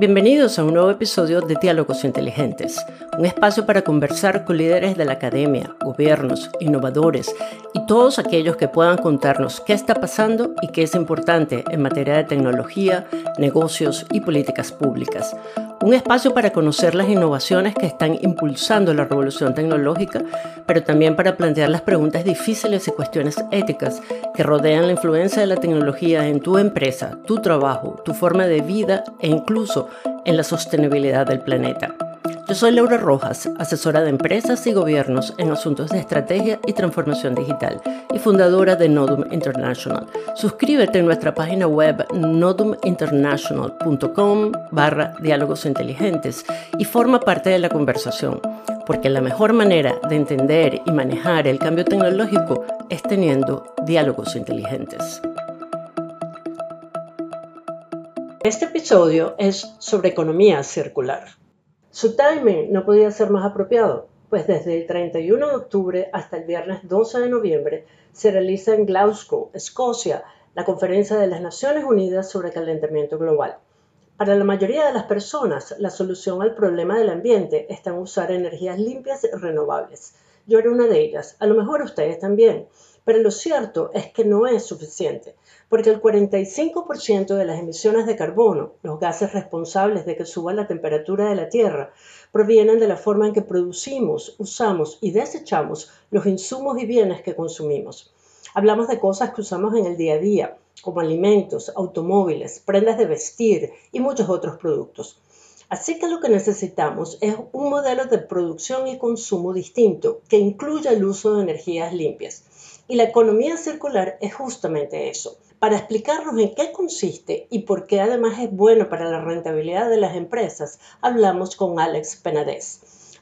Bienvenidos a un nuevo episodio de Diálogos Inteligentes, un espacio para conversar con líderes de la academia, gobiernos, innovadores y todos aquellos que puedan contarnos qué está pasando y qué es importante en materia de tecnología, negocios y políticas públicas. Un espacio para conocer las innovaciones que están impulsando la revolución tecnológica, pero también para plantear las preguntas difíciles y cuestiones éticas que rodean la influencia de la tecnología en tu empresa, tu trabajo, tu forma de vida e incluso en la sostenibilidad del planeta. Yo soy Laura Rojas, asesora de empresas y gobiernos en asuntos de estrategia y transformación digital y fundadora de Nodum International. Suscríbete en nuestra página web noduminternational.com barra diálogos inteligentes y forma parte de la conversación, porque la mejor manera de entender y manejar el cambio tecnológico es teniendo diálogos inteligentes. Este episodio es sobre economía circular. Su timing no podía ser más apropiado, pues desde el 31 de octubre hasta el viernes 12 de noviembre se realiza en Glasgow, Escocia, la Conferencia de las Naciones Unidas sobre Calentamiento Global. Para la mayoría de las personas, la solución al problema del ambiente está en usar energías limpias y renovables. Yo era una de ellas, a lo mejor ustedes también, pero lo cierto es que no es suficiente porque el 45% de las emisiones de carbono, los gases responsables de que suba la temperatura de la Tierra, provienen de la forma en que producimos, usamos y desechamos los insumos y bienes que consumimos. Hablamos de cosas que usamos en el día a día, como alimentos, automóviles, prendas de vestir y muchos otros productos. Así que lo que necesitamos es un modelo de producción y consumo distinto que incluya el uso de energías limpias. Y la economía circular es justamente eso para explicarnos en qué consiste y por qué además es bueno para la rentabilidad de las empresas, hablamos con Alex Penades.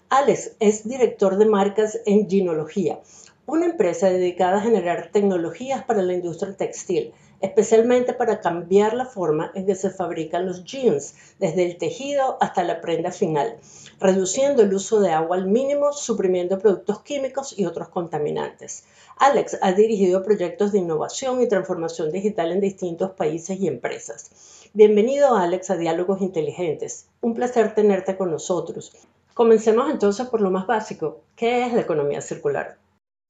Alex es director de marcas en Ginología, una empresa dedicada a generar tecnologías para la industria textil, especialmente para cambiar la forma en que se fabrican los jeans, desde el tejido hasta la prenda final, reduciendo el uso de agua al mínimo, suprimiendo productos químicos y otros contaminantes. Alex ha dirigido proyectos de innovación y transformación digital en distintos países y empresas. Bienvenido, Alex, a Diálogos Inteligentes. Un placer tenerte con nosotros. Comencemos entonces por lo más básico. ¿Qué es la economía circular?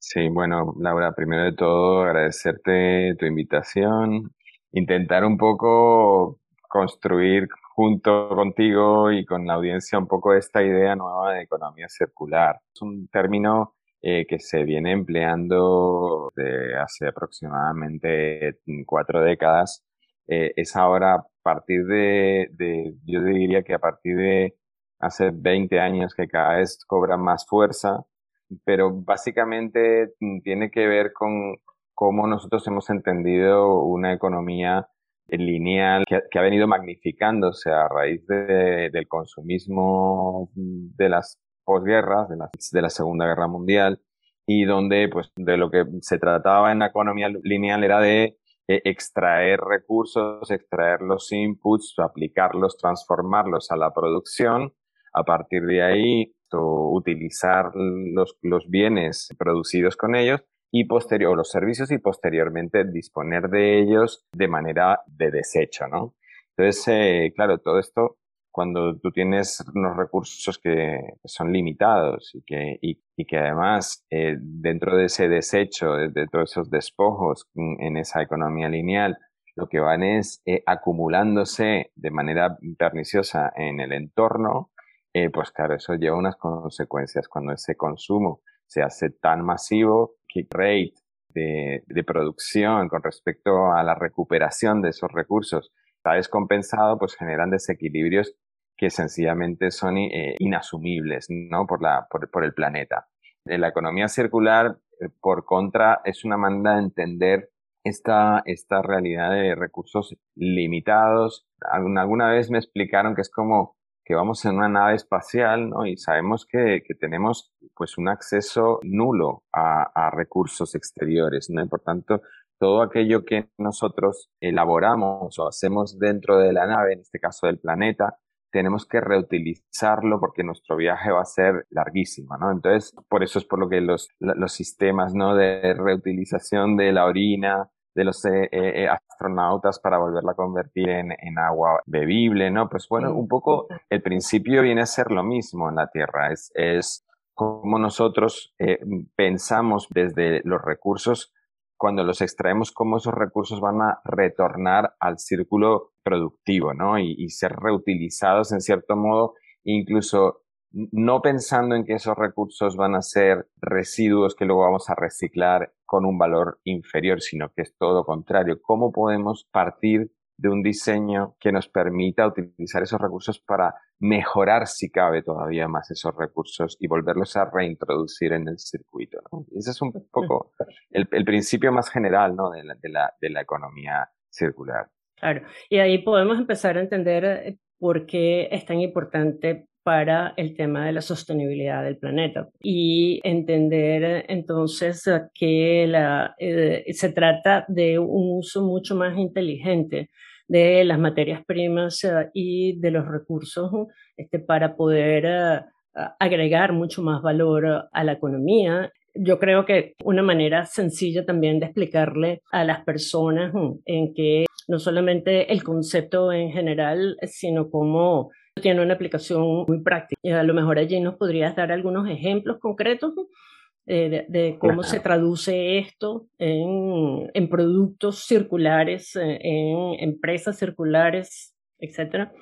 Sí, bueno, Laura, primero de todo agradecerte tu invitación, intentar un poco construir junto contigo y con la audiencia un poco esta idea nueva de economía circular. Es un término eh, que se viene empleando de hace aproximadamente cuatro décadas. Eh, es ahora a partir de, de, yo diría que a partir de hace 20 años que cada vez cobra más fuerza, pero básicamente mm, tiene que ver con cómo nosotros hemos entendido una economía lineal que, que ha venido magnificándose a raíz de, del consumismo de las posguerras, de la, de la Segunda Guerra Mundial, y donde pues de lo que se trataba en la economía lineal era de eh, extraer recursos, extraer los inputs, aplicarlos, transformarlos a la producción, a partir de ahí utilizar los, bienes producidos con ellos y posterior, los servicios y posteriormente disponer de ellos de manera de desecho, ¿no? Entonces, eh, claro, todo esto cuando tú tienes unos recursos que son limitados y que, y, que además eh, dentro de ese desecho, de, todos esos despojos en esa economía lineal, lo que van es eh, acumulándose de manera perniciosa en el entorno, eh, pues claro, eso lleva unas consecuencias cuando ese consumo se hace tan masivo, que rate de, producción con respecto a la recuperación de esos recursos está descompensado, pues generan desequilibrios que sencillamente son eh, inasumibles ¿no? por, la, por, el planeta. La economía circular, eh, por contra, es una manera de entender esta, esta realidad de recursos limitados. Alguna vez me explicaron que es como que vamos en una nave espacial ¿no? y sabemos que, que tenemos pues un acceso nulo a, recursos exteriores. ¿no? Y por tanto, todo aquello que nosotros elaboramos o hacemos dentro de la nave, en este caso del planeta, tenemos que reutilizarlo porque nuestro viaje va a ser larguísimo, ¿no? Entonces, por eso es por lo que los, los sistemas, ¿no? De reutilización de la orina de los eh, eh, eh, astronautas para volverla a convertir en, agua bebible, ¿no? Pues bueno, un poco el principio viene a ser lo mismo en la Tierra, es, es como nosotros pensamos desde los recursos, cuando los extraemos, cómo esos recursos van a retornar al círculo productivo, ¿no? Y, y ser reutilizados en cierto modo, incluso no pensando en que esos recursos van a ser residuos que luego vamos a reciclar con un valor inferior, sino que es todo contrario. ¿Cómo podemos partir de un diseño que nos permita utilizar esos recursos para mejorar, si cabe, todavía más esos recursos y volverlos a reintroducir en el circuito. ese es un poco el, principio más general ¿no? de, la, de, la, de la economía circular. Claro, y ahí podemos empezar a entender eh, por qué es tan importante para el tema de la sostenibilidad del planeta y entender entonces que la, eh, se trata de un uso mucho más inteligente de las materias primas eh, y de los recursos este, para poder eh, agregar mucho más valor a la economía. Yo creo que una manera sencilla también de explicarle a las personas en que no solamente el concepto en general, sino cómo tiene una aplicación muy práctica. Y a lo mejor allí nos podrías dar algunos ejemplos concretos eh, de, cómo se traduce esto en, en productos circulares, eh, en empresas circulares, etcétera.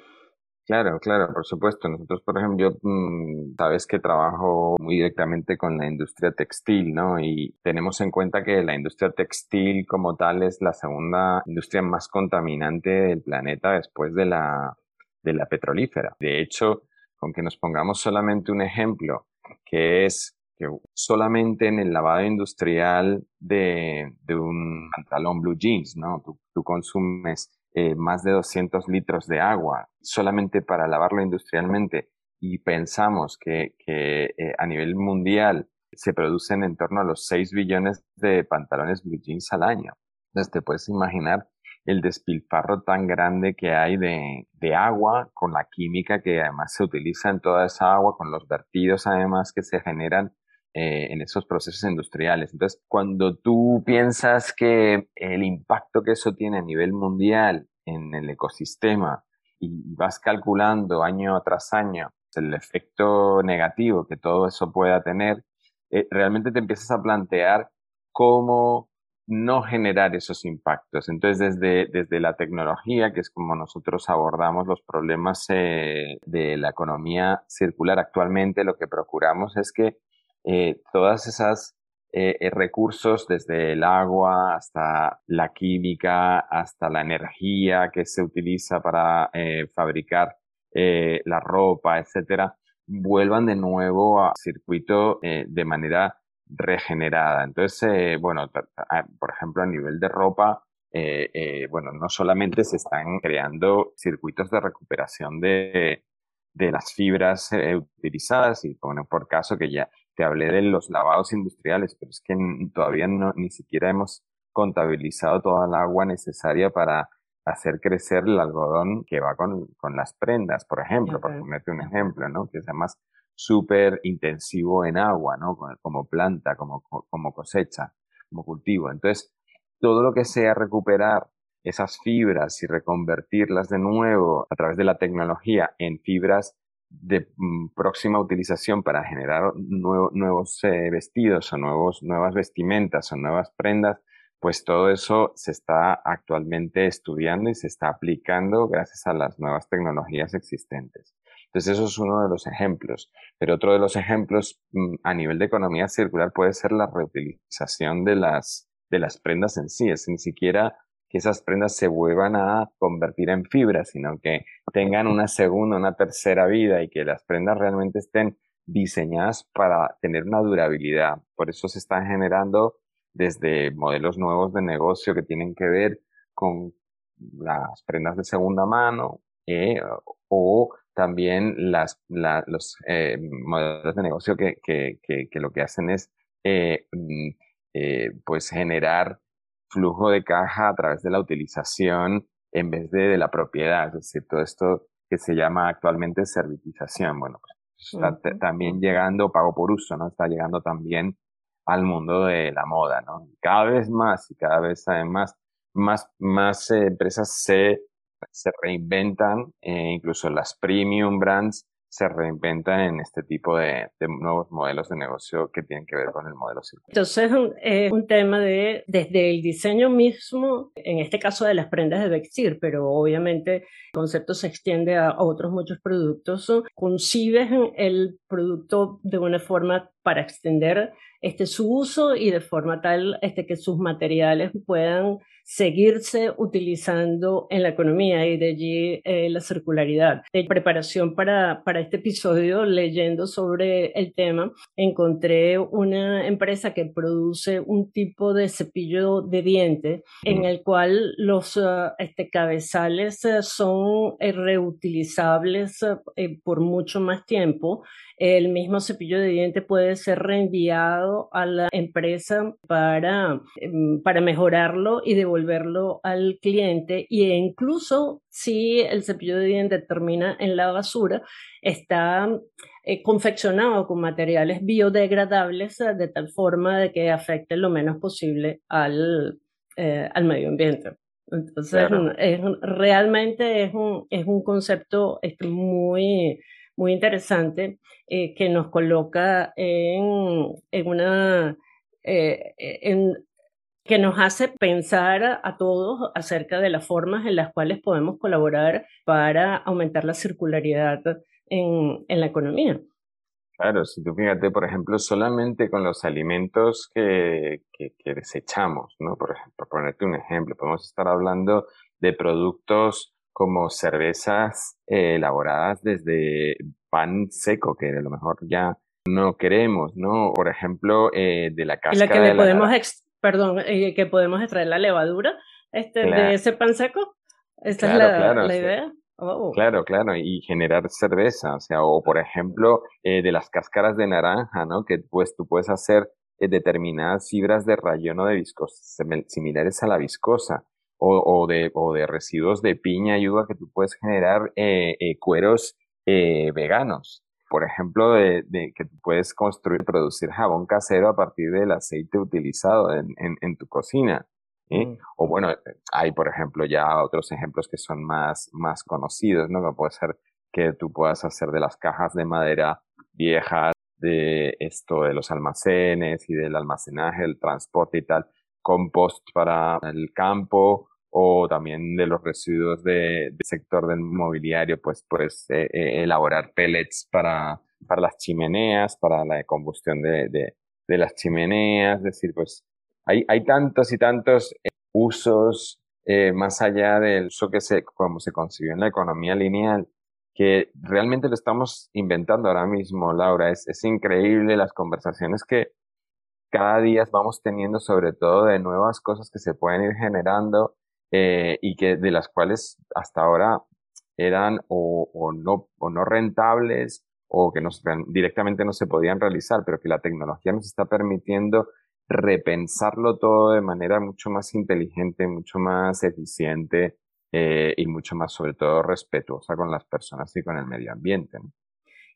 Claro, claro, por supuesto. Nosotros, por ejemplo, yo, mm, sabes que trabajo muy directamente con la industria textil, ¿no? Y tenemos en cuenta que la industria textil como tal es la segunda industria más contaminante del planeta después de la, de la petrolífera. De hecho, con que nos pongamos solamente un ejemplo, que es que solamente en el lavado industrial de, un pantalón blue jeans, ¿no? Tú, consumes eh, más de 200 litros de agua solamente para lavarlo industrialmente y pensamos que, eh, a nivel mundial se producen en torno a los 6 billones de pantalones blue jeans al año. Entonces te puedes imaginar el despilfarro tan grande que hay de, agua con la química que además se utiliza en toda esa agua, con los vertidos además que se generan eh, en esos procesos industriales. Entonces, cuando tú piensas que el impacto que eso tiene a nivel mundial en el ecosistema y vas calculando año tras año el efecto negativo que todo eso pueda tener, eh, realmente te empiezas a plantear cómo no generar esos impactos. Entonces, desde, desde la tecnología, que es como nosotros abordamos los problemas eh, de la economía circular actualmente, lo que procuramos es que eh, todas esas eh, recursos, desde el agua hasta la química, hasta la energía que se utiliza para fabricar la ropa, etcétera, vuelvan de nuevo al circuito de manera regenerada. Entonces, eh, bueno, por ejemplo, a nivel de ropa, eh, eh, bueno, no solamente se están creando circuitos de recuperación de, de las fibras utilizadas, y bueno, por caso que ya te hablé de los lavados industriales, pero es que todavía no, ni siquiera hemos contabilizado toda el agua necesaria para hacer crecer el algodón que va con, con las prendas, por ejemplo, por ponerte un ejemplo, ¿no? Que es además súper intensivo en agua, ¿no? Como planta, como, como cosecha, como cultivo. Entonces, todo lo que sea recuperar esas fibras y reconvertirlas de nuevo a través de la tecnología en fibras de mm, próxima utilización para generar nuevos eh, vestidos o nuevos, nuevas vestimentas o nuevas prendas, pues todo eso se está actualmente estudiando y se está aplicando gracias a las nuevas tecnologías existentes. Entonces, eso es uno de los ejemplos. Pero otro de los ejemplos mm, a nivel de economía circular puede ser la reutilización de las, de las prendas en sí. Es ni siquiera que esas prendas se vuelvan a convertir en fibra, sino que tengan una segunda, una tercera vida y que las prendas realmente estén diseñadas para tener una durabilidad. Por eso se están generando desde modelos nuevos de negocio que tienen que ver con las prendas de segunda mano eh, o también las, los eh, modelos de negocio que, que, que, lo que hacen es eh, mm, eh, pues generar flujo de caja a través de la utilización en vez de, de la propiedad, es decir, todo esto que se llama actualmente servitización. Bueno, pues está también llegando, pago por uso, ¿no? Está llegando también al mundo de la moda, ¿no? Cada vez más y cada vez además más, más empresas se, se reinventan, eh, incluso las premium brands se reinventan en este tipo de, nuevos modelos de negocio que tienen que ver con el modelo circular. Entonces es un tema de desde el diseño mismo, en este caso de las prendas de vestir, pero obviamente el concepto se extiende a otros muchos productos. Concibes el producto de una forma para extender este, su uso y de forma tal este, que sus materiales puedan seguirse utilizando en la economía y de allí eh, la circularidad. En preparación para, para este episodio, leyendo sobre el tema, encontré una empresa que produce un tipo de cepillo de diente en el cual los uh, este, cabezales uh, son reutilizables uh, eh, por mucho más tiempo el mismo cepillo de diente puede ser reenviado a la empresa para, em, para mejorarlo y devolverlo al cliente e incluso si el cepillo de diente termina en la basura, está eh, confeccionado con materiales biodegradables eh, de tal forma de que afecte lo menos posible al, eh, al medio ambiente. Entonces, es, realmente es un, es un concepto este, muy, muy interesante eh, que nos coloca en, en una... Eh, en, que nos hace pensar a, todos acerca de las formas en las cuales podemos colaborar para aumentar la circularidad en, en la economía. Claro, si tú fíjate, por ejemplo, solamente con los alimentos que, que, que desechamos, ¿no? Por ejemplo, ponerte un ejemplo, podemos estar hablando de productos como cervezas eh, elaboradas desde pan seco, que a lo mejor ya no queremos, ¿no? Por ejemplo, eh, de la cáscara. la que le podemos, perdón, eh, que podemos extraer la levadura este, de ese pan seco. Esta es la, idea. Oh. Claro, claro, y generar cerveza, o sea, o por ejemplo, de las cáscaras de naranja, ¿no? Que pues tú puedes hacer determinadas fibras de rayón o de viscosa, similares a la viscosa o, de, o de residuos de piña y uva que tú puedes generar eh, eh, cueros eh, veganos. Por ejemplo, de, que tú puedes construir, producir jabón casero a partir del aceite utilizado en, en, tu cocina. Mm. O bueno, hay por ejemplo ya otros ejemplos que son más, más conocidos, ¿no? Que puede ser que tú puedas hacer de las cajas de madera viejas, de esto de los almacenes y del almacenaje, el transporte y tal, compost para el campo o también de los residuos del sector del mobiliario, pues pues elaborar pellets para, para las chimeneas, para la combustión de, de, las chimeneas, es decir, pues hay, hay tantos y tantos eh, usos más allá del uso que se, como se concibió en la economía lineal, que realmente lo estamos inventando ahora mismo, Laura. Es, es increíble las conversaciones que, cada día vamos teniendo sobre todo de nuevas cosas que se pueden ir generando eh, y que de las cuales hasta ahora eran o, no, o no rentables o que directamente no se podían realizar, pero que la tecnología nos está permitiendo repensarlo todo de manera mucho más inteligente, mucho más eficiente eh, y mucho más, sobre todo, respetuosa con las personas y con el medio ambiente.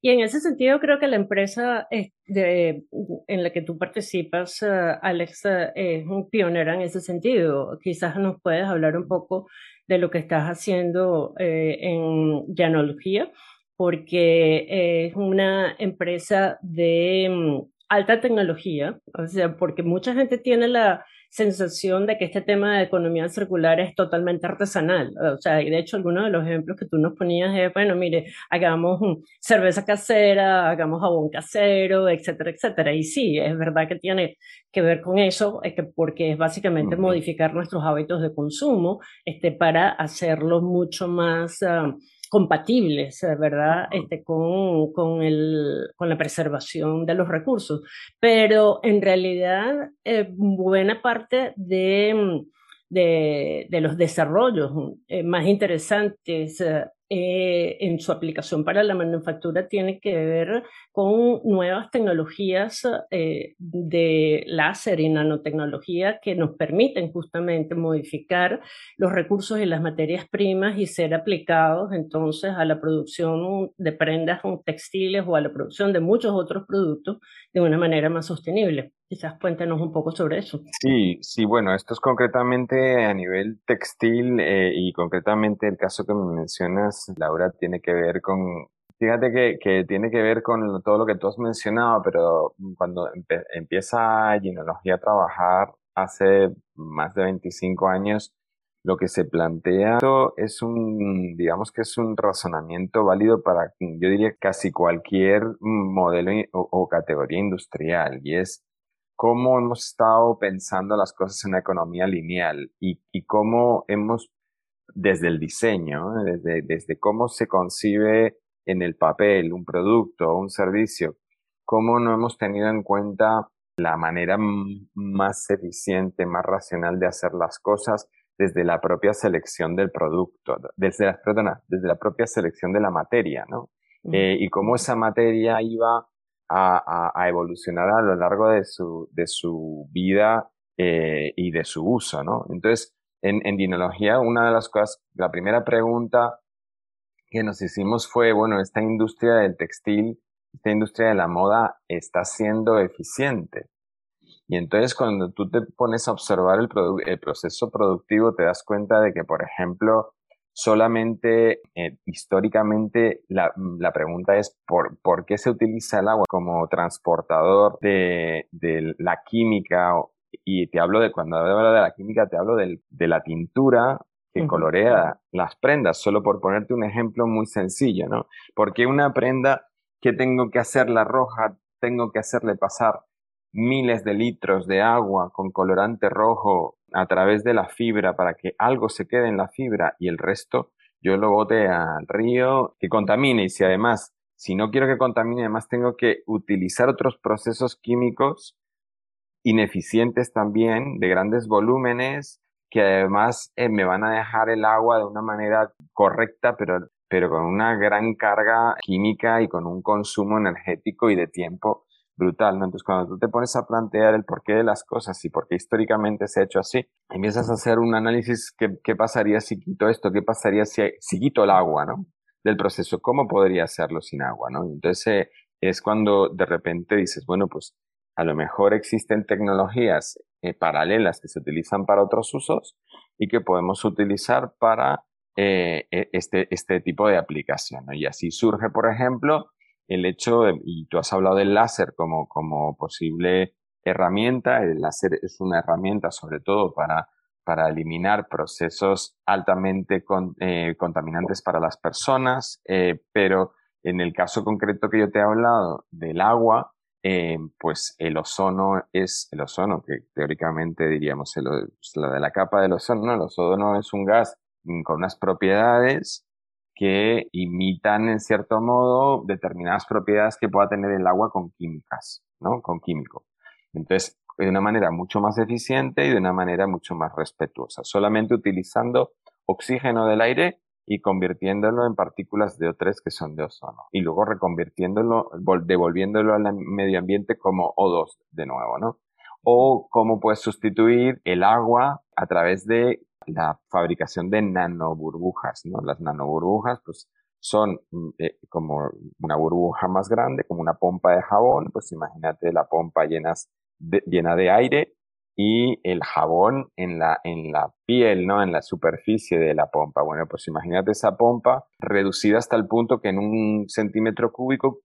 Y en ese sentido creo que la empresa de, en la que tú participas, uh, Alex, uh, es un pionera en ese sentido. Quizás nos puedes hablar un poco de lo que estás haciendo eh, en Llanología, porque es una empresa de um, alta tecnología, o sea, porque mucha gente tiene la sensación de que este tema de economía circular es totalmente artesanal. O sea, y de hecho algunos de los ejemplos que tú nos ponías es, bueno, mire, hagamos cerveza casera, hagamos jabón casero, etcétera, etcétera. Y sí, es verdad que tiene que ver con eso, es que porque es básicamente modificar nuestros hábitos de consumo este, para hacerlos mucho más... Ah, compatibles, eh, ¿verdad? Este, con, con, el, con la preservación de los recursos. Pero en realidad, eh, buena parte de, de, de, los desarrollos eh, más interesantes eh, en su aplicación para la manufactura tiene que ver con nuevas tecnologías eh, de láser y nanotecnología que nos permiten justamente modificar los recursos y las materias primas y ser aplicados entonces a la producción de prendas textiles o a la producción de muchos otros productos de una manera más sostenible. Quizás cuéntenos un poco sobre eso. Sí, sí, bueno, esto es concretamente a nivel textil eh, y concretamente el caso que me mencionas, Laura, tiene que ver con, fíjate que, que tiene que ver con todo lo que tú has mencionado, pero cuando empieza Ginología a trabajar hace más de 25 años, lo que se plantea es un, digamos que es un razonamiento válido para, yo diría, casi cualquier modelo o, categoría industrial, y es cómo hemos estado pensando las cosas en una economía lineal y, y cómo hemos, desde el diseño, desde, desde cómo se concibe en el papel un producto o un servicio, cómo no hemos tenido en cuenta la manera más eficiente, más racional de hacer las cosas desde la propia selección del producto, desde la, perdona, desde la propia selección de la materia, ¿no? Eh, y cómo esa materia iba a, a, evolucionar a lo largo de su, de su vida eh, y de su uso, ¿no? Entonces, en, en dinología, una de las cosas, la primera pregunta que nos hicimos fue, bueno, esta industria del textil, esta industria de la moda está siendo eficiente. Y entonces cuando tú te pones a observar el, el proceso productivo, te das cuenta de que, por ejemplo, solamente eh, históricamente la, la, pregunta es ¿por, por qué se utiliza el agua como transportador de, de la química y te hablo de cuando hablo de la química te hablo del, de la tintura que colorea las prendas solo por ponerte un ejemplo muy sencillo no porque una prenda que tengo que hacerla roja tengo que hacerle pasar miles de litros de agua con colorante rojo a través de la fibra para que algo se quede en la fibra y el resto yo lo bote al río que contamine. Y si además, si no quiero que contamine, además tengo que utilizar otros procesos químicos ineficientes también, de grandes volúmenes, que además eh, me van a dejar el agua de una manera correcta, pero, pero con una gran carga química y con un consumo energético y de tiempo brutal, ¿no? Entonces, cuando tú te pones a plantear el porqué de las cosas y por qué históricamente se ha hecho así, empiezas a hacer un análisis, ¿qué, qué pasaría si quito esto? ¿Qué pasaría si, quito el agua, ¿no? Del proceso, ¿cómo podría hacerlo sin agua, ¿no? Entonces, eh, es cuando de repente dices, bueno, pues a lo mejor existen tecnologías eh, paralelas que se utilizan para otros usos y que podemos utilizar para eh, e, este, este tipo de aplicación. ¿no? Y así surge, por ejemplo, el hecho, y tú has hablado del láser como, como posible herramienta, el láser es una herramienta sobre todo para, para eliminar procesos altamente eh, contaminantes para las personas, eh, pero en el caso concreto que yo te he hablado del agua, eh, pues el ozono es el ozono, que teóricamente diríamos pues, la de la capa del ozono, ¿no? el ozono es un gas con unas propiedades que imitan en cierto modo determinadas propiedades que pueda tener el agua con químicas, ¿no? Con químico. Entonces, de una manera mucho más eficiente y de una manera mucho más respetuosa, solamente utilizando oxígeno del aire y convirtiéndolo en partículas de O3 que son de ozono y luego reconvirtiéndolo, devolviéndolo al medio ambiente como O2 de nuevo, ¿no? O cómo puedes sustituir el agua a través de la fabricación de nanoburbujas, ¿no? Las nanoburbujas, pues, son mm, eh, como una burbuja más grande, como una pompa de jabón, pues imagínate la pompa llenas llena de aire y el jabón en la, en la piel, ¿no? En la superficie de la pompa. Bueno, pues imagínate esa pompa reducida hasta el punto que en un centímetro cúbico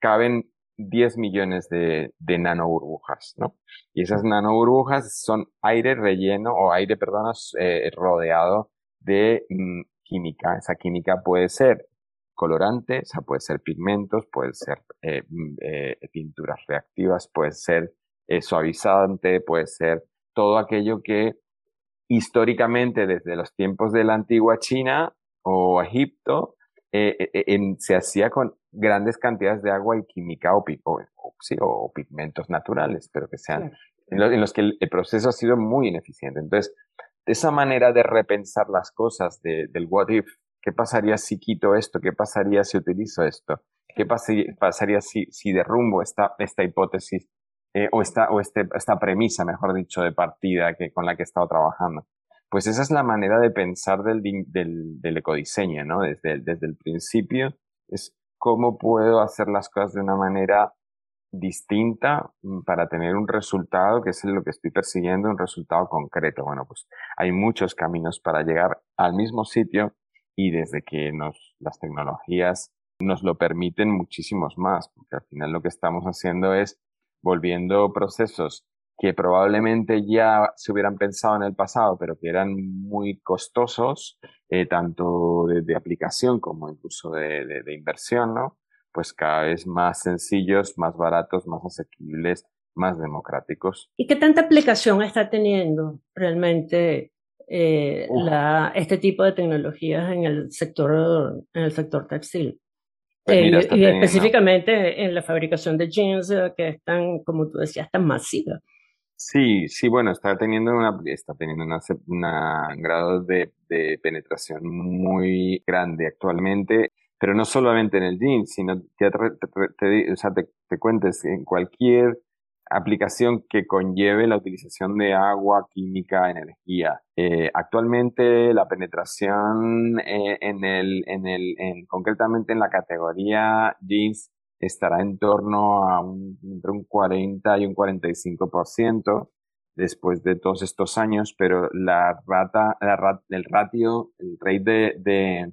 caben 10 millones de, nanoburbujas, ¿no? Y esas nanoburbujas son aire relleno o aire, perdón, eh, rodeado de mm, química. Esa química puede ser colorante, o sea, puede ser pigmentos, puede ser eh, mm, eh, pinturas reactivas, puede ser suavizante, puede ser todo aquello que históricamente desde los tiempos de la antigua China o Egipto se hacía con grandes cantidades de agua y química o, o, pigmentos naturales, pero que sean en, los que el, proceso ha sido muy ineficiente. Entonces, esa manera de repensar las cosas del what if, ¿qué pasaría si quito esto? ¿Qué pasaría si utilizo esto? ¿Qué pasaría si, si derrumbo esta, esta hipótesis eh, o, esta, o este, esta premisa, mejor dicho, de partida que, con la que he estado trabajando? Pues esa es la manera de pensar del, del, ecodiseño, ¿no? Desde, desde el principio es cómo puedo hacer las cosas de una manera distinta mm, para tener un resultado que es lo que estoy persiguiendo, un resultado concreto. Bueno, pues hay muchos caminos para llegar al mismo sitio y desde que nos, las tecnologías nos lo permiten muchísimos más, porque al final lo que estamos haciendo es volviendo procesos que probablemente ya se hubieran pensado en el pasado, pero que eran muy costosos, eh, tanto de, aplicación como incluso de, de, inversión, ¿no? Pues cada vez más sencillos, más baratos, más asequibles, más democráticos. ¿Y qué tanta aplicación está teniendo realmente eh, la, este tipo de tecnologías en el sector, en el sector textil? Pues eh, y específicamente en la fabricación de jeans, eh, que es tan, como tú decías, tan masiva. Sí, sí, bueno, está teniendo una, está teniendo una, un grado de, de, penetración muy grande actualmente, pero no solamente en el jeans, sino que te, o sea, te, te cuentes en cualquier aplicación que conlleve la utilización de agua, química, energía. Eh, actualmente la penetración eh, en el, en el, en, concretamente en la categoría jeans estará en torno a un, entre un 40 y un 45% después de todos estos años, pero la rata, la, el ratio, el rate de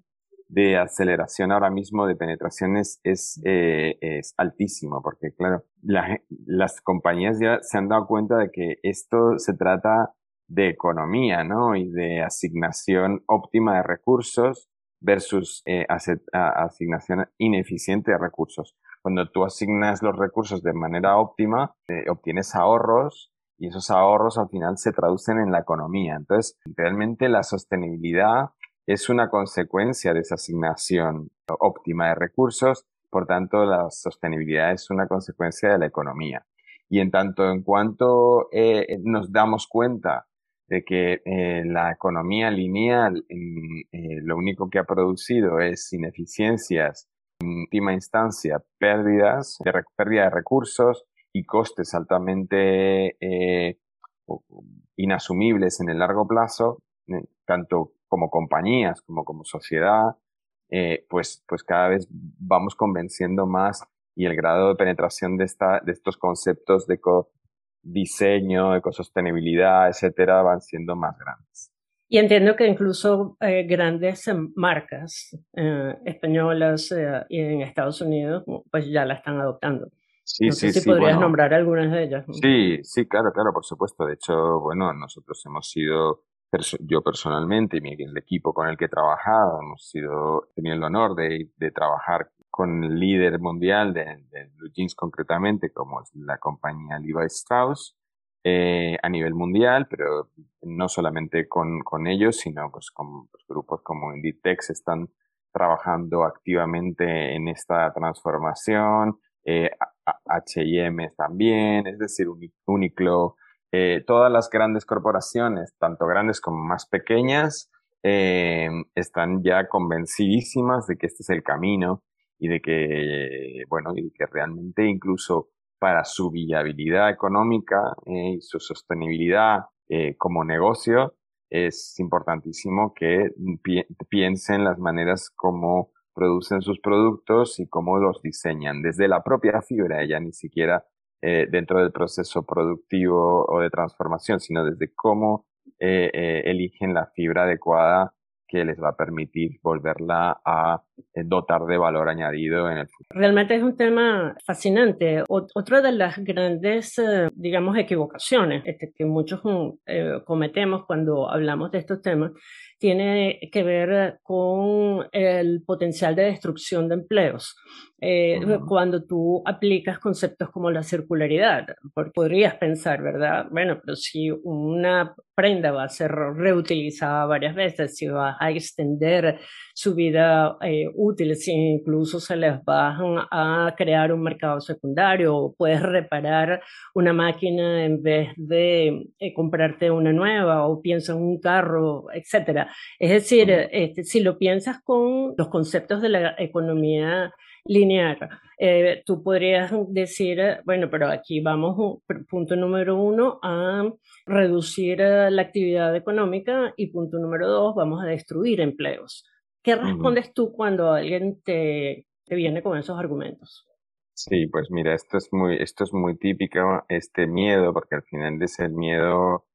de aceleración ahora mismo de penetraciones es, eh, es altísimo, porque claro, las compañías ya se han dado cuenta de que esto se trata de economía, ¿no? Y de asignación óptima de recursos versus eh, asignación ineficiente de recursos. Cuando tú asignas los recursos de manera óptima, eh, obtienes ahorros y esos ahorros al final se traducen en la economía. Entonces, realmente la sostenibilidad es una consecuencia de esa asignación óptima de recursos, por tanto la sostenibilidad es una consecuencia de la economía. Y en tanto en cuanto eh, nos damos cuenta de que eh, la economía lineal lo único que ha producido es ineficiencias, en última instancia pérdidas, de, pérdida de recursos y costes altamente inasumibles en el largo plazo, tanto como compañías, como como sociedad, eh, pues, pues cada vez vamos convenciendo más y el grado de penetración de, esta, de estos conceptos de diseño, ecosostenibilidad, etcétera, van siendo más grandes. Y entiendo que incluso eh, grandes marcas eh, españolas y en Estados Unidos, pues ya la están adoptando. Sí, no sé si podrías nombrar algunas de ellas. Sí, sí, claro, claro, por supuesto. De hecho, bueno, nosotros hemos sido yo personalmente y el equipo con el que he trabajado, hemos sido, tenido el honor de, de trabajar con el líder mundial de, de, Blue Jeans concretamente, como es la compañía Levi Strauss, eh, a nivel mundial, pero no solamente con, ellos, sino pues con pues, grupos como Inditex están trabajando activamente en esta transformación, H&M también, es decir, Uniqlo, eh, todas las grandes corporaciones, tanto grandes como más pequeñas, están ya convencidísimas de que este es el camino y de que, bueno, y que realmente incluso para su viabilidad económica eh, y su sostenibilidad como negocio, es importantísimo que piensen las maneras como producen sus productos y cómo los diseñan, desde la propia fibra, ya ni siquiera eh, dentro del proceso productivo o de transformación, sino desde cómo eh, eh, eligen la fibra adecuada que les va a permitir volverla a dotar de valor añadido en el futuro. Realmente es un tema fascinante. otra de las grandes, digamos, equivocaciones este, que muchos cometemos cuando hablamos de estos temas tiene que ver con el potencial de destrucción de empleos. Eh, cuando tú aplicas conceptos como la circularidad, porque podrías pensar, ¿verdad? Bueno, pero si una prenda va a ser reutilizada varias veces, si va a extender su vida eh, útil, si incluso se les va a crear un mercado secundario, o puedes reparar una máquina en vez de eh, comprarte una nueva, o piensa en un carro, Es decir, este, si lo piensas con los conceptos de la economía lineal. Eh, tú podrías decir, bueno, pero aquí vamos, punto número uno, a reducir eh, la actividad económica y punto número dos, vamos a destruir empleos. ¿Qué respondes tú cuando alguien te, te viene con esos argumentos? Sí, pues mira, esto es muy, esto es muy típico, este miedo, porque al final es el miedo,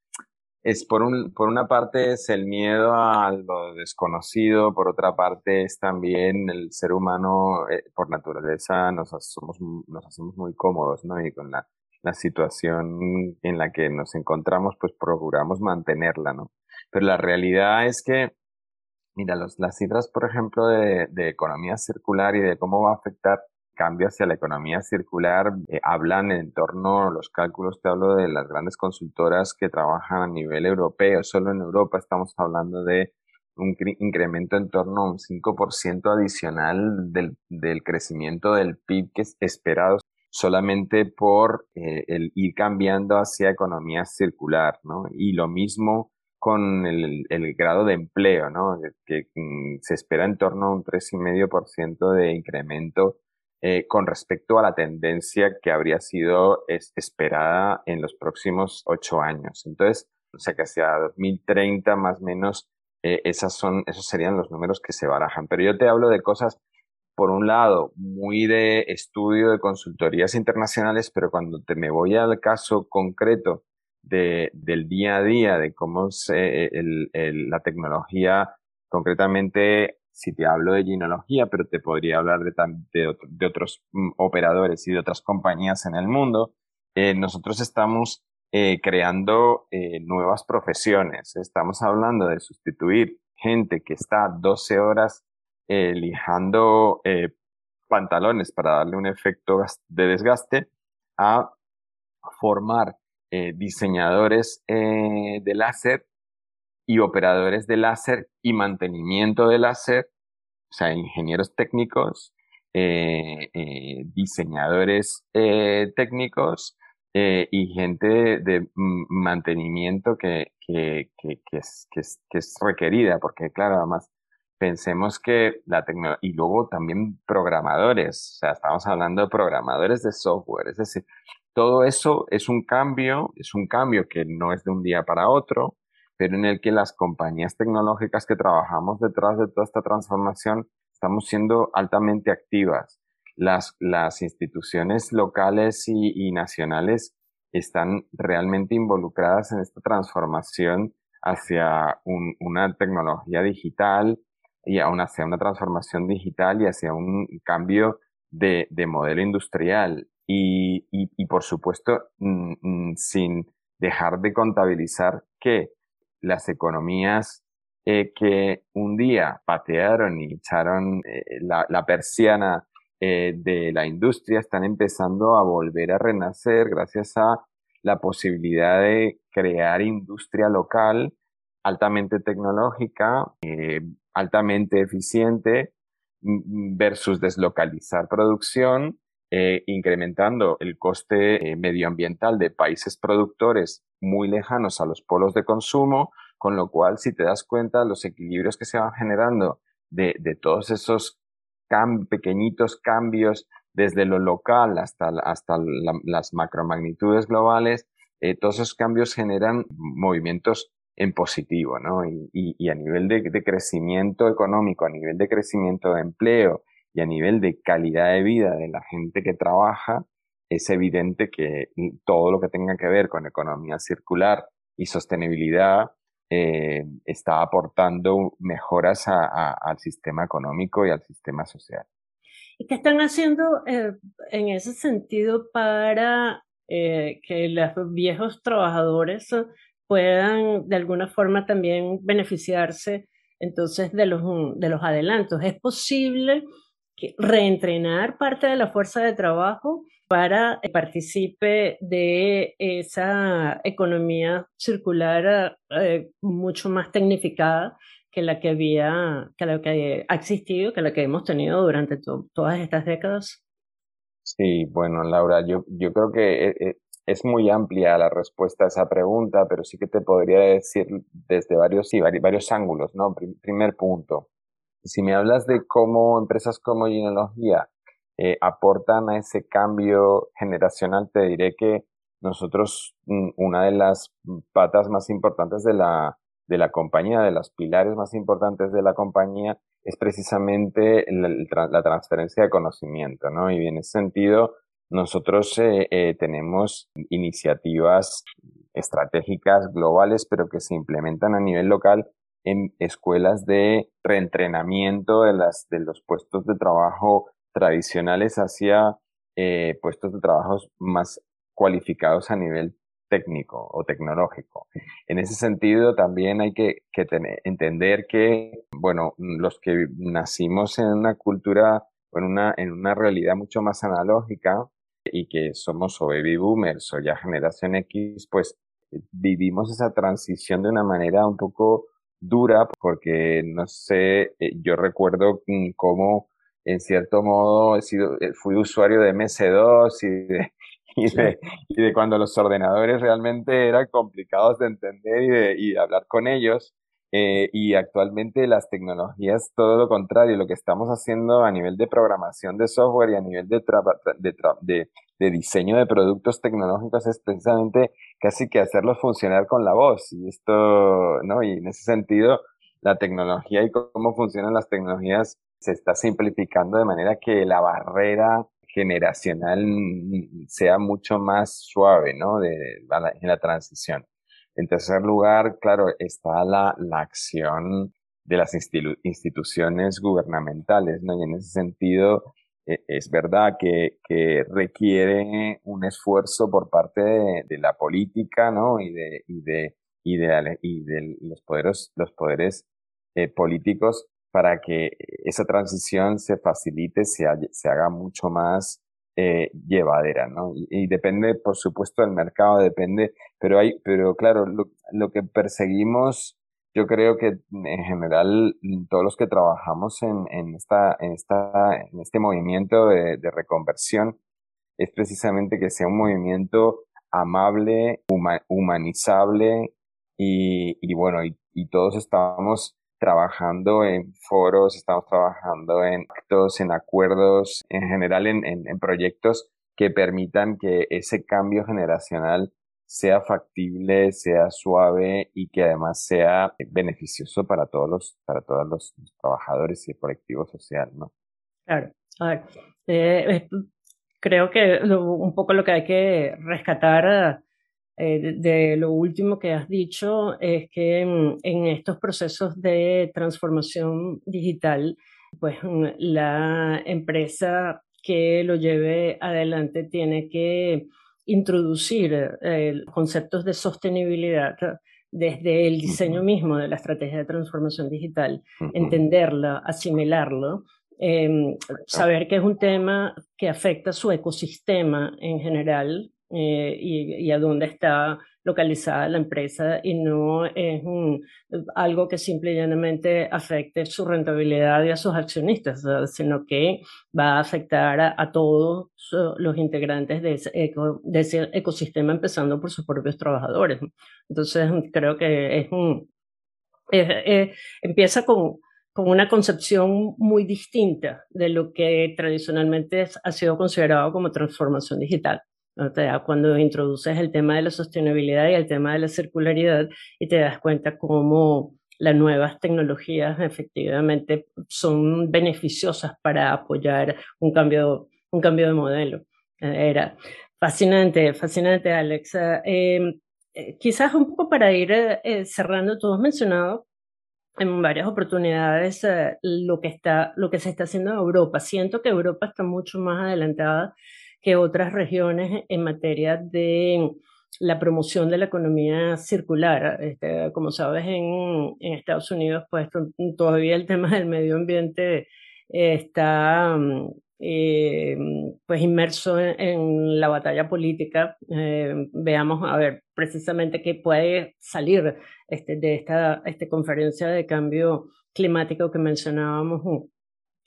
es por un, por una parte es el miedo a lo desconocido, por otra parte es también el ser humano, eh, por naturaleza, nos, nos hacemos muy cómodos, ¿no? Y con la, la situación en la que nos encontramos, pues procuramos mantenerla, ¿no? Pero la realidad es que, mira, los, las cifras, por ejemplo, de, de economía circular y de cómo va a afectar cambio hacia la economía circular eh, hablan en torno a los cálculos, te hablo de las grandes consultoras que trabajan a nivel europeo, solo en Europa estamos hablando de un incremento en torno a un 5% adicional del, del, crecimiento del PIB que es esperado solamente por eh, el ir cambiando hacia economía circular, ¿no? Y lo mismo con el, el grado de empleo, ¿no? Que, mm, se espera en torno a un 3,5% de incremento eh, con respecto a la tendencia que habría sido esperada en los próximos ocho años. Entonces, o sea que hacia 2030 más o menos, eh, esas son, esos serían los números que se barajan. Pero yo te hablo de cosas, por un lado, muy de estudio de consultorías internacionales, pero cuando te me voy al caso concreto de, del día a día, de cómo se, el, la tecnología concretamente si te hablo de ginología, pero te podría hablar de, de, de otros mm, operadores y de otras compañías en el mundo, eh, nosotros estamos eh, creando eh, nuevas profesiones. Estamos hablando de sustituir gente que está 12 horas lijando pantalones para darle un efecto de desgaste a formar diseñadores de láser y operadores de láser y mantenimiento de láser, o sea, ingenieros técnicos, eh, eh, diseñadores eh, técnicos y gente de, mantenimiento que, que, es, que es requerida, porque claro, además pensemos que la tecnología, y luego también programadores, o sea, estamos hablando de programadores de software, es decir, todo eso es un cambio, es un cambio que no es de un día para otro, pero en el que las compañías tecnológicas que trabajamos detrás de toda esta transformación estamos siendo altamente activas. Las, las instituciones locales y, y nacionales están realmente involucradas en esta transformación hacia un, una tecnología digital y aún hacia una transformación digital y hacia un cambio de, de modelo industrial. Y, y, y por supuesto, sin dejar de contabilizar que las economías eh, que un día patearon y echaron eh, la, persiana eh, de la industria están empezando a volver a renacer gracias a la posibilidad de crear industria local altamente tecnológica, altamente eficiente versus deslocalizar producción, incrementando el coste medioambiental de países productores muy lejanos a los polos de consumo, con lo cual, si te das cuenta, los equilibrios que se van generando de, de todos esos pequeñitos cambios desde lo local hasta, hasta las macromagnitudes globales, eh, todos esos cambios generan movimientos en positivo, ¿no? Y, a nivel de, crecimiento económico, a nivel de crecimiento de empleo y a nivel de calidad de vida de la gente que trabaja, es evidente que todo lo que tenga que ver con economía circular y sostenibilidad eh, está aportando mejoras al sistema económico y al sistema social. ¿Y qué están haciendo eh, en ese sentido para eh, que los viejos trabajadores puedan de alguna forma también beneficiarse entonces de los, de los adelantos? ¿Es posible reentrenar parte de la fuerza de trabajo para que participe de esa economía circular eh, mucho más tecnificada que la que había, que la que ha existido, que la que hemos tenido durante todas estas décadas? Sí, bueno, Laura, yo, yo creo que eh, eh, es muy amplia la respuesta a esa pregunta, pero sí que te podría decir desde varios, sí, varios ángulos, ¿no? Primer punto. Si me hablas de cómo empresas como Genealogía eh, aportan a ese cambio generacional, te diré que nosotros, mm, una de las patas más importantes de la, de la compañía, de los pilares más importantes de la compañía, es precisamente la, transferencia de conocimiento, ¿no? Y en ese sentido, nosotros eh, eh, tenemos iniciativas estratégicas globales, pero que se implementan a nivel local en escuelas de reentrenamiento de, las, de los puestos de trabajo tradicionales hacia eh, puestos de trabajo más cualificados a nivel técnico o tecnológico. En ese sentido, también hay que, entender que, bueno, los que nacimos en una cultura en una, en una realidad mucho más analógica y que somos o baby boomers o ya generación X, pues vivimos esa transición de una manera un poco dura porque, no sé, eh, yo recuerdo mm, cómo en cierto modo he sido, eh, fui usuario de MS2 y de, y de, y de cuando los ordenadores realmente eran complicados de entender y de, y hablar con ellos. Eh, y actualmente las tecnologías, todo lo contrario, lo que estamos haciendo a nivel de programación de software y a nivel de, de, de, de, diseño de productos tecnológicos es precisamente casi que hacerlos funcionar con la voz. Y esto, ¿no? Y en ese sentido, la tecnología y cómo funcionan las tecnologías se está simplificando de manera que la barrera generacional sea mucho más suave, ¿no? De, en la transición. En tercer lugar, claro, está la, la acción de las instituciones gubernamentales, ¿no? Y en ese sentido, e, es verdad que, que, requiere un esfuerzo por parte de, la política, ¿no? Y de, y de, y de, y de los poderes, los poderes eh, políticos para que esa transición se facilite, se, se haga mucho más eh, llevadera, ¿no? Y, depende, por supuesto, del mercado, depende, pero hay, pero claro, lo, que perseguimos, yo creo que en general todos los que trabajamos en, en esta, en esta, en este movimiento de, reconversión, es precisamente que sea un movimiento amable, humanizable y, y bueno, y, y todos estamos trabajando en foros, estamos trabajando en actos, en acuerdos, en general en, en, proyectos que permitan que ese cambio generacional sea factible, sea suave y que además sea beneficioso para todos los, para todos los trabajadores y el colectivo social, ¿no? Claro. A ver, eh, creo que un poco lo que hay que rescatar eh, de, lo último que has dicho es que en, estos procesos de transformación digital, pues la empresa que lo lleve adelante tiene que introducir eh, conceptos de sostenibilidad desde el diseño mismo de la estrategia de transformación digital, entenderla, asimilarlo, em, saber que es un tema que afecta su ecosistema en general, eh, y, a dónde está localizada la empresa y no es algo que simple y llanamente afecte su rentabilidad y a sus accionistas, sino que va a afectar a, todos los integrantes de ese, de ese, ecosistema, empezando por sus propios trabajadores. Entonces, creo que es un... empieza con, con una concepción muy distinta de lo que tradicionalmente ha sido considerado como transformación digital cuando introduces el tema de la sostenibilidad y el tema de la circularidad y te das cuenta cómo las nuevas tecnologías efectivamente son beneficiosas para apoyar un cambio, un cambio de modelo. Eh, era fascinante, fascinante, Alexa. Em, eh, quizás un poco para ir eh, cerrando, tú has mencionado en varias oportunidades lo, que está, lo que se está haciendo en Europa. Siento que Europa está mucho más adelantada que otras regiones en materia de la promoción de la economía circular. Este, como sabes, en, en, Estados Unidos, pues todavía el tema del medio ambiente está eh, pues inmerso en, la batalla política. Eh, veamos, a ver, precisamente qué puede salir este, de esta este conferencia de cambio climático que mencionábamos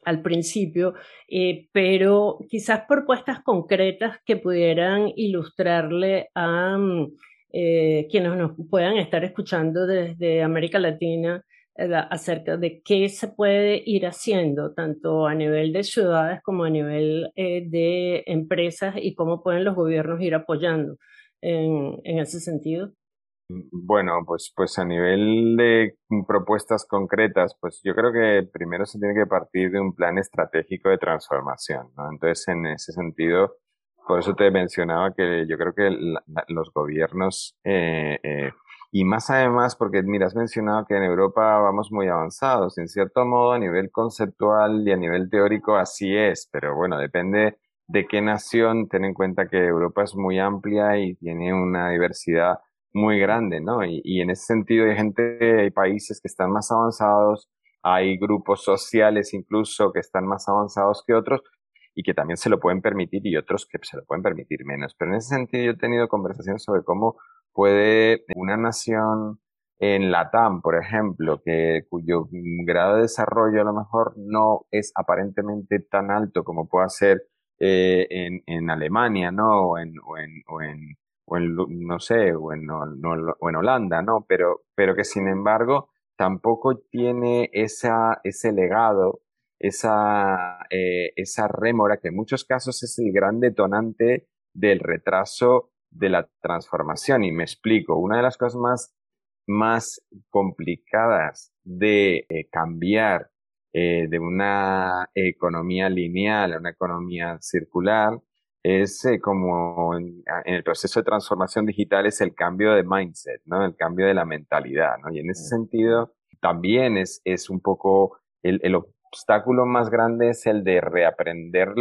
al principio, eh, pero quizás propuestas concretas que pudieran ilustrarle a mm, eh, quienes nos puedan estar escuchando desde América Latina eh, acerca de qué se puede ir haciendo, tanto a nivel de ciudades como a nivel de empresas y cómo pueden los gobiernos ir apoyando en, en ese sentido. Bueno, pues, pues a nivel de propuestas concretas, pues yo creo que primero se tiene que partir de un plan estratégico de transformación, ¿no? Entonces, en ese sentido, por eso te mencionaba que yo creo que los gobiernos, eh, eh, y más además, porque mira, has mencionado que en Europa vamos muy avanzados, en cierto modo a nivel conceptual y a nivel teórico así es, pero bueno, depende de qué nación, ten en cuenta que Europa es muy amplia y tiene una diversidad muy grande, ¿no? Y, en ese sentido hay gente, hay países que están más avanzados, hay grupos sociales incluso que están más avanzados que otros y que también se lo pueden permitir y otros que se lo pueden permitir menos. Pero en ese sentido yo he tenido conversaciones sobre cómo puede una nación en Latam, por ejemplo, que cuyo grado de desarrollo a lo mejor no es aparentemente tan alto como puede ser eh, en, en, Alemania, ¿no? O en, o en, o en o en, no sé, o en, o en Holanda, ¿no? Pero, pero que sin embargo tampoco tiene esa, ese legado, esa, eh, esa rémora, que en muchos casos es el gran detonante del retraso de la transformación. Y me explico, una de las cosas más, más complicadas de eh, cambiar eh, de una economía lineal a una economía circular es eh, como en, el proceso de transformación digital es el cambio de mindset, ¿no? El cambio de la mentalidad, ¿no? Y en ese sentido también es, es un poco el, el obstáculo más grande es el de reaprender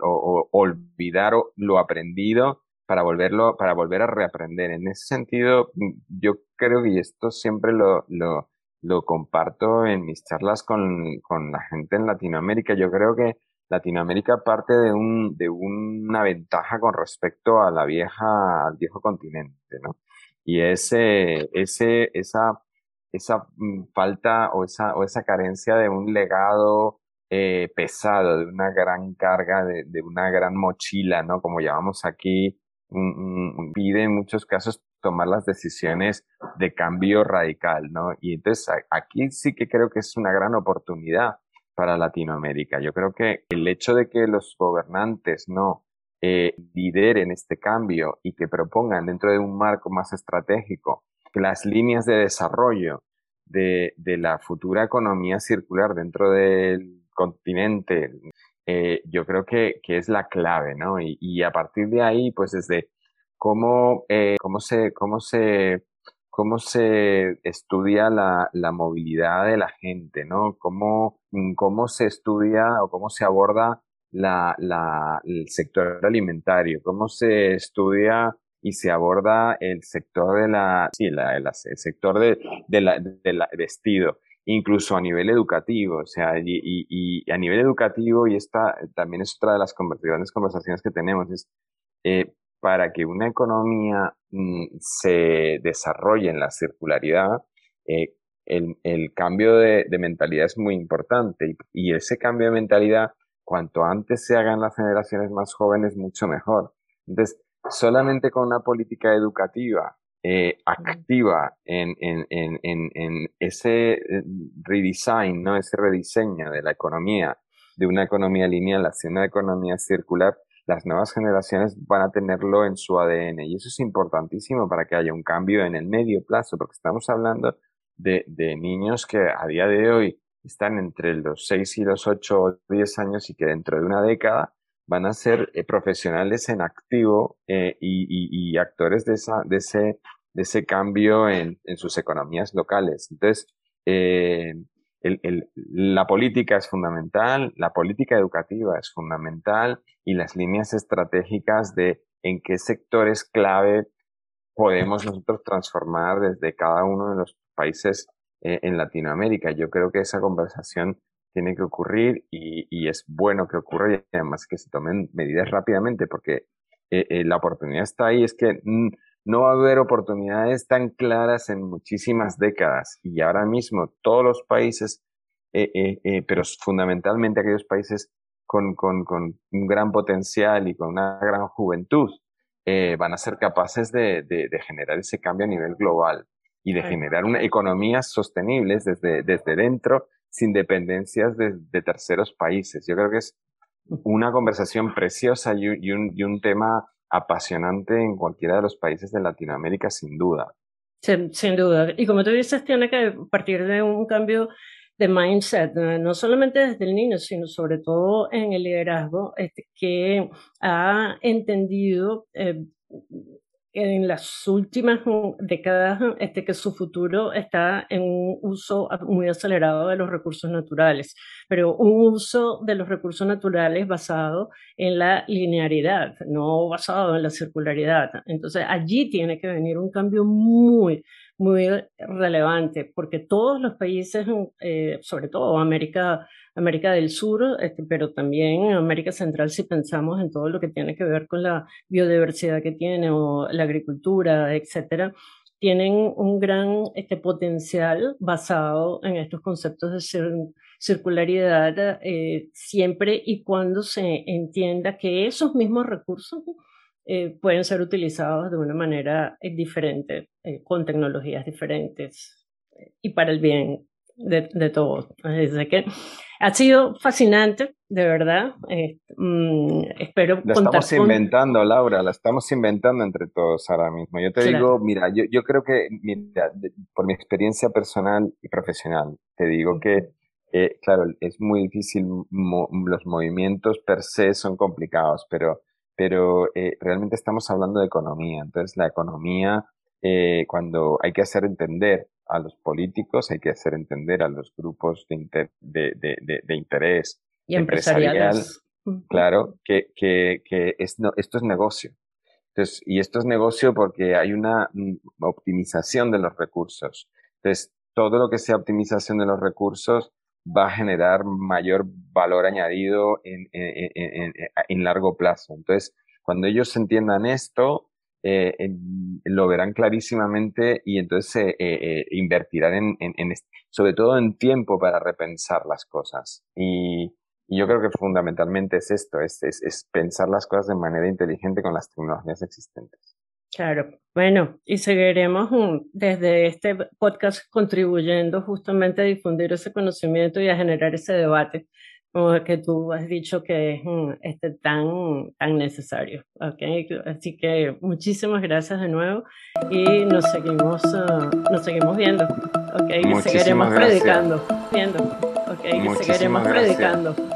o, olvidar lo aprendido para volverlo, para volver a reaprender. En ese sentido, yo creo que esto siempre lo, lo, lo comparto en mis charlas con, con la gente en Latinoamérica. Yo creo que Latinoamérica parte de, un, de una ventaja con respecto a la vieja, al viejo continente, ¿no? Y ese, ese, esa, esa mm, falta o esa, o esa carencia de un legado eh, pesado, de una gran carga, de, de, una gran mochila, ¿no? Como llamamos aquí, pide en muchos casos tomar las decisiones de cambio radical, ¿no? Y entonces aquí sí que creo que es una gran oportunidad para Latinoamérica. Yo creo que el hecho de que los gobernantes no eh, lideren este cambio y que propongan dentro de un marco más estratégico las líneas de desarrollo de, de la futura economía circular dentro del continente, eh, yo creo que, que, es la clave, ¿no? Y, a partir de ahí, pues desde cómo, eh, cómo se, cómo se cómo se estudia la, la, movilidad de la gente, ¿no? Cómo, mm, cómo se estudia o cómo se aborda la, la, el sector alimentario, cómo se estudia y se aborda el sector de la, sí, la, el sector de, de la, de vestido, incluso a nivel educativo, o sea, y, y, y, a nivel educativo, y esta también es otra de las grandes conversaciones que tenemos, es eh, para que una economía mm, se desarrolle en la circularidad, eh, el, el, cambio de, de, mentalidad es muy importante y, y, ese cambio de mentalidad, cuanto antes se hagan las generaciones más jóvenes, mucho mejor. Entonces, solamente con una política educativa eh, activa en, en, en, en, ese eh, redesign, ¿no? ese rediseño de la economía, de una economía lineal hacia una economía circular, las nuevas generaciones van a tenerlo en su ADN y eso es importantísimo para que haya un cambio en el medio plazo, porque estamos hablando de, de niños que a día de hoy están entre los 6 y los 8 o 10 años y que dentro de una década van a ser eh, profesionales en activo eh, y, y, y, actores de, esa, de, ese, de ese cambio en, en sus economías locales. Entonces, eh, el, el, la política es fundamental, la política educativa es fundamental y las líneas estratégicas de en qué sectores clave podemos nosotros transformar desde cada uno de los países eh, en Latinoamérica. Yo creo que esa conversación tiene que ocurrir y, es bueno que ocurra y además que se tomen medidas rápidamente porque eh, eh, la oportunidad está ahí. Es que no va a haber oportunidades tan claras en muchísimas décadas y ahora mismo todos los países, eh, eh, eh, pero fundamentalmente aquellos países con, con, con, un gran potencial y con una gran juventud, van a ser capaces de, de, de, generar ese cambio a nivel global y de generar una, economías sostenibles desde, desde dentro, sin dependencias de, de, terceros países. Yo creo que es una conversación preciosa y, y, un, y un tema apasionante en cualquiera de los países de Latinoamérica, sin duda. Sin, duda. Y como tú dices, tiene que partir de un cambio de mindset, no solamente desde el niño, sino sobre todo en el liderazgo, este, que ha entendido eh, en las últimas décadas este, que su futuro está en un uso muy acelerado de los recursos naturales, pero un uso de los recursos naturales basado en la linearidad, no basado en la circularidad. Entonces allí tiene que venir un cambio muy, muy relevante, porque todos los países, eh, sobre todo América América del Sur, este, pero también América Central si pensamos en todo lo que tiene que ver con la biodiversidad que tiene o la agricultura, etcétera, tienen un gran este, potencial basado en estos conceptos de circularidad eh, siempre y cuando se entienda que esos mismos recursos eh, pueden ser utilizados de una manera eh, diferente, con tecnologías diferentes y para el bien de, de todos. Así que ha sido fascinante, de verdad. Eh, mm, espero La estamos inventando, Laura, la estamos inventando entre todos ahora mismo. Yo te digo, mira, yo, yo creo que, mira, por mi experiencia personal y profesional, te digo que, eh, claro, es muy difícil, los movimientos per se son complicados, pero, pero eh, realmente estamos hablando de economía. Entonces, la economía, cuando hay que hacer entender a los políticos, hay que hacer entender a los grupos de, de, interés y empresarial, claro, que, que, que es, no, esto es negocio. Entonces, y esto es negocio porque hay una mm, optimización de los recursos. Entonces, todo lo que sea optimización de los recursos va a generar mayor valor añadido en, en, en, largo plazo. Entonces, cuando ellos entiendan esto, eh, lo verán clarísimamente y entonces eh, eh, invertirán en, sobre todo en tiempo para repensar las cosas. Y, yo creo que fundamentalmente es esto, es, es, es, pensar las cosas de manera inteligente con las tecnologías existentes. Claro, bueno, y seguiremos desde este podcast contribuyendo justamente a difundir ese conocimiento y a generar ese debate como que tú has dicho que es mm, este, tan, tan necesario. ¿okay? Así que muchísimas gracias de nuevo y nos seguimos, uh, nos seguimos viendo. ¿okay? Y seguiremos predicando. Viendo, ¿okay? Y seguiremos predicando.